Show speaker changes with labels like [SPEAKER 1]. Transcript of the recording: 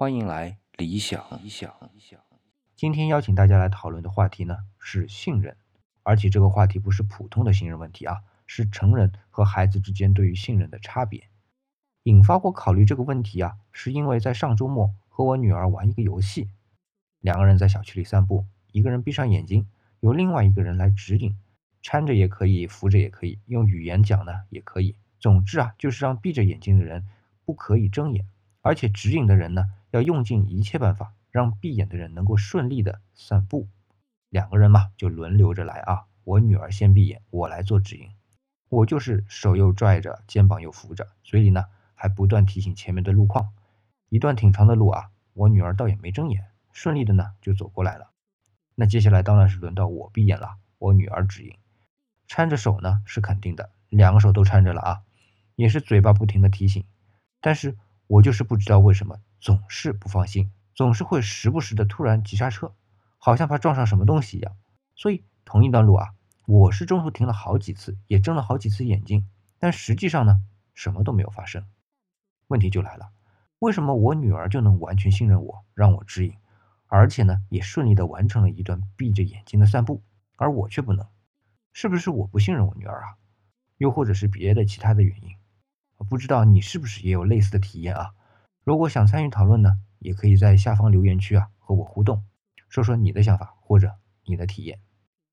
[SPEAKER 1] 欢迎来理想。理想理想。
[SPEAKER 2] 今天邀请大家来讨论的话题呢是信任，而且这个话题不是普通的信任问题啊，是成人和孩子之间对于信任的差别。引发我考虑这个问题啊，是因为在上周末和我女儿玩一个游戏，两个人在小区里散步，一个人闭上眼睛，由另外一个人来指引，搀着也可以，扶着也可以，用语言讲呢也可以。总之啊，就是让闭着眼睛的人不可以睁眼，而且指引的人呢。要用尽一切办法，让闭眼的人能够顺利的散步。两个人嘛，就轮流着来啊。我女儿先闭眼，我来做指引。我就是手又拽着，肩膀又扶着，嘴里呢还不断提醒前面的路况。一段挺长的路啊，我女儿倒也没睁眼，顺利的呢就走过来了。那接下来当然是轮到我闭眼了，我女儿指引，搀着手呢是肯定的，两个手都搀着了啊，也是嘴巴不停的提醒。但是我就是不知道为什么。总是不放心，总是会时不时的突然急刹车，好像怕撞上什么东西一样。所以同一段路啊，我是中途停了好几次，也睁了好几次眼睛，但实际上呢，什么都没有发生。问题就来了，为什么我女儿就能完全信任我，让我指引，而且呢，也顺利的完成了一段闭着眼睛的散步，而我却不能？是不是我不信任我女儿啊？又或者是别的其他的原因？不知道你是不是也有类似的体验啊？如果想参与讨论呢，也可以在下方留言区啊和我互动，说说你的想法或者你的体验。